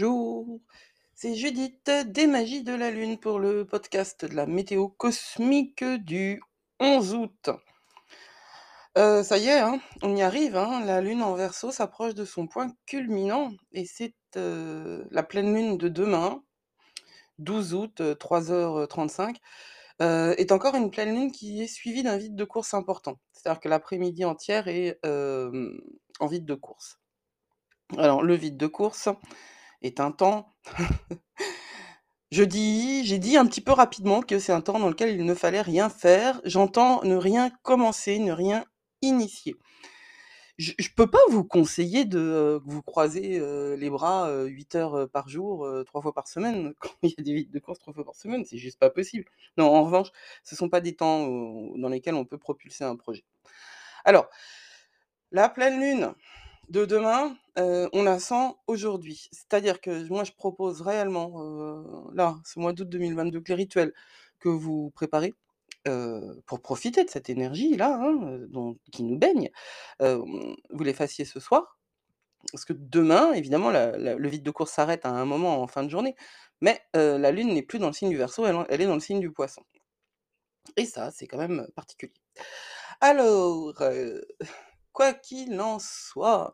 Bonjour, c'est Judith des Magies de la Lune pour le podcast de la météo cosmique du 11 août. Euh, ça y est, hein, on y arrive, hein, la Lune en Verseau s'approche de son point culminant et c'est euh, la pleine Lune de demain, 12 août, 3h35, euh, est encore une pleine Lune qui est suivie d'un vide de course important. C'est-à-dire que l'après-midi entière est en vide de course. Alors, le vide de course est un temps. Je dis, j'ai dit un petit peu rapidement que c'est un temps dans lequel il ne fallait rien faire. J'entends ne rien commencer, ne rien initier. Je, ne peux pas vous conseiller de euh, vous croiser euh, les bras 8 euh, heures par jour, trois fois par semaine, quand il y a des vides de course trois fois par semaine, c'est juste pas possible. Non, en revanche, ce ne sont pas des temps dans lesquels on peut propulser un projet. Alors, la pleine lune, de demain, on la sent aujourd'hui. C'est-à-dire que moi, je propose réellement, là, ce mois d'août 2022, que les rituels que vous préparez, pour profiter de cette énergie-là, hein, qui nous baigne, vous les fassiez ce soir. Parce que demain, évidemment, le vide de course s'arrête à un moment en fin de journée, mais la Lune n'est plus dans le signe du Verseau, elle, est dans le signe du Poisson. Et ça, c'est quand même particulier. Alors, Quoi qu'il en soit,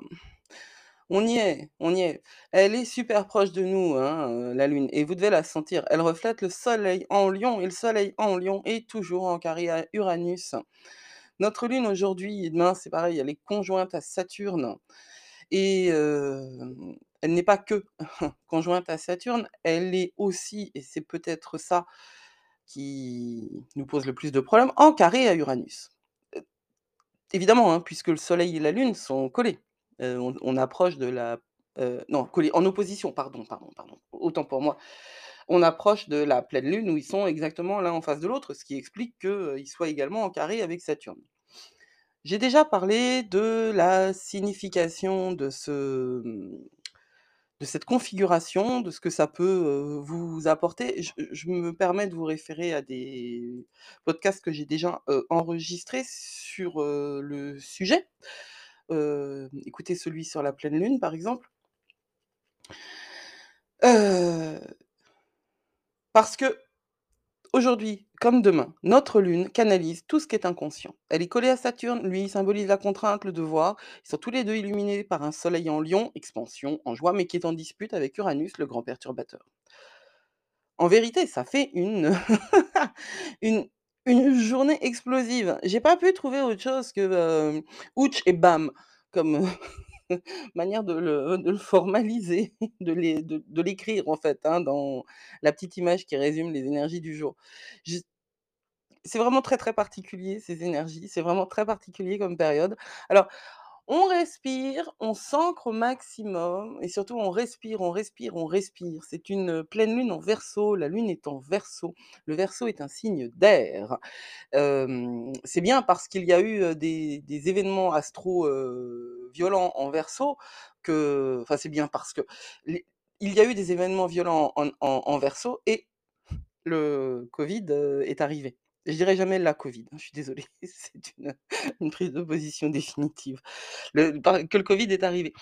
on y est, on y est. Elle est super proche de nous, hein, la Lune, et vous devez la sentir. Elle reflète le Soleil en Lion, et le Soleil en Lion est toujours en carré à Uranus. Notre Lune aujourd'hui et demain, c'est pareil, elle est conjointe à Saturne. Et elle n'est pas que conjointe à Saturne, elle est aussi, et c'est peut-être ça qui nous pose le plus de problèmes, en carré à Uranus. Évidemment, hein, puisque le soleil et la lune sont collés. on approche de la non, collés, en opposition, pardon, pardon, pardon, autant pour moi. On approche de la pleine lune où ils sont exactement l'un en face de l'autre, ce qui explique qu'ils soient également en carré avec Saturne. J'ai déjà parlé de la signification de ce, de cette configuration, de ce que ça peut vous apporter. Je, me permets de vous référer à des podcasts que j'ai déjà enregistrés sur le sujet. écoutez celui sur la pleine lune, par exemple. parce que Aujourd'hui, comme demain, notre Lune canalise tout ce qui est inconscient. Elle est collée à Saturne, lui symbolise la contrainte, le devoir. Ils sont tous les deux illuminés par un soleil en lion, expansion, en joie, mais qui est en dispute avec Uranus, le grand perturbateur. En vérité, ça fait une, une, journée explosive. J'ai pas pu trouver autre chose que euh, ouch et bam, comme manière de le, formaliser, de l'écrire en fait, hein, dans la petite image qui résume les énergies du jour. c'est vraiment très très particulier ces énergies, c'est vraiment très particulier comme période. Alors, on respire, on s'ancre au maximum et surtout on respire, on respire, on respire. C'est une pleine lune en verso, la lune est en verso. Le verso est un signe d'air. c'est bien parce qu'il y a eu des, événements astro violents en verso que. Enfin, c'est bien parce que. il y a eu des événements violents en, verso et le Covid est arrivé. Je dirais jamais la Covid, hein, je suis désolée, c'est une, prise de position définitive. que le Covid est arrivé.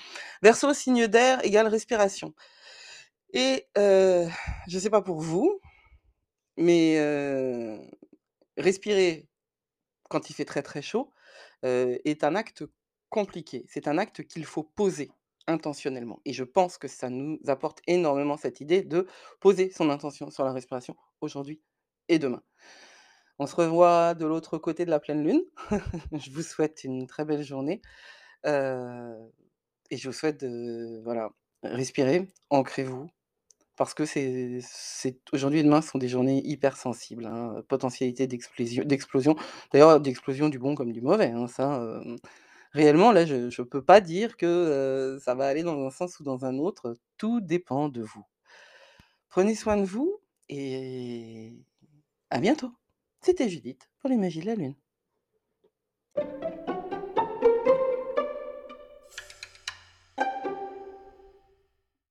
Verseau, signe d'air égale respiration. Et je ne sais pas pour vous, mais respirer quand il fait très très chaud est un acte C'est un acte qu'il faut poser intentionnellement. Et je pense que ça nous apporte énormément cette idée de poser son intention sur la respiration aujourd'hui et demain. On se revoit de l'autre côté de la pleine lune. je vous souhaite une très belle journée. et je vous souhaite de voilà, respirer, ancrez-vous. Parce que c'est, aujourd'hui et demain sont des journées hyper sensibles. Hein, potentialité d'explosion, d'ailleurs d'explosion du bon comme du mauvais. Hein, ça, réellement, là, je ne peux pas dire que ça va aller dans un sens ou dans un autre. Tout dépend de vous. Prenez soin de vous et à bientôt. C'était Judith pour les magies de la lune.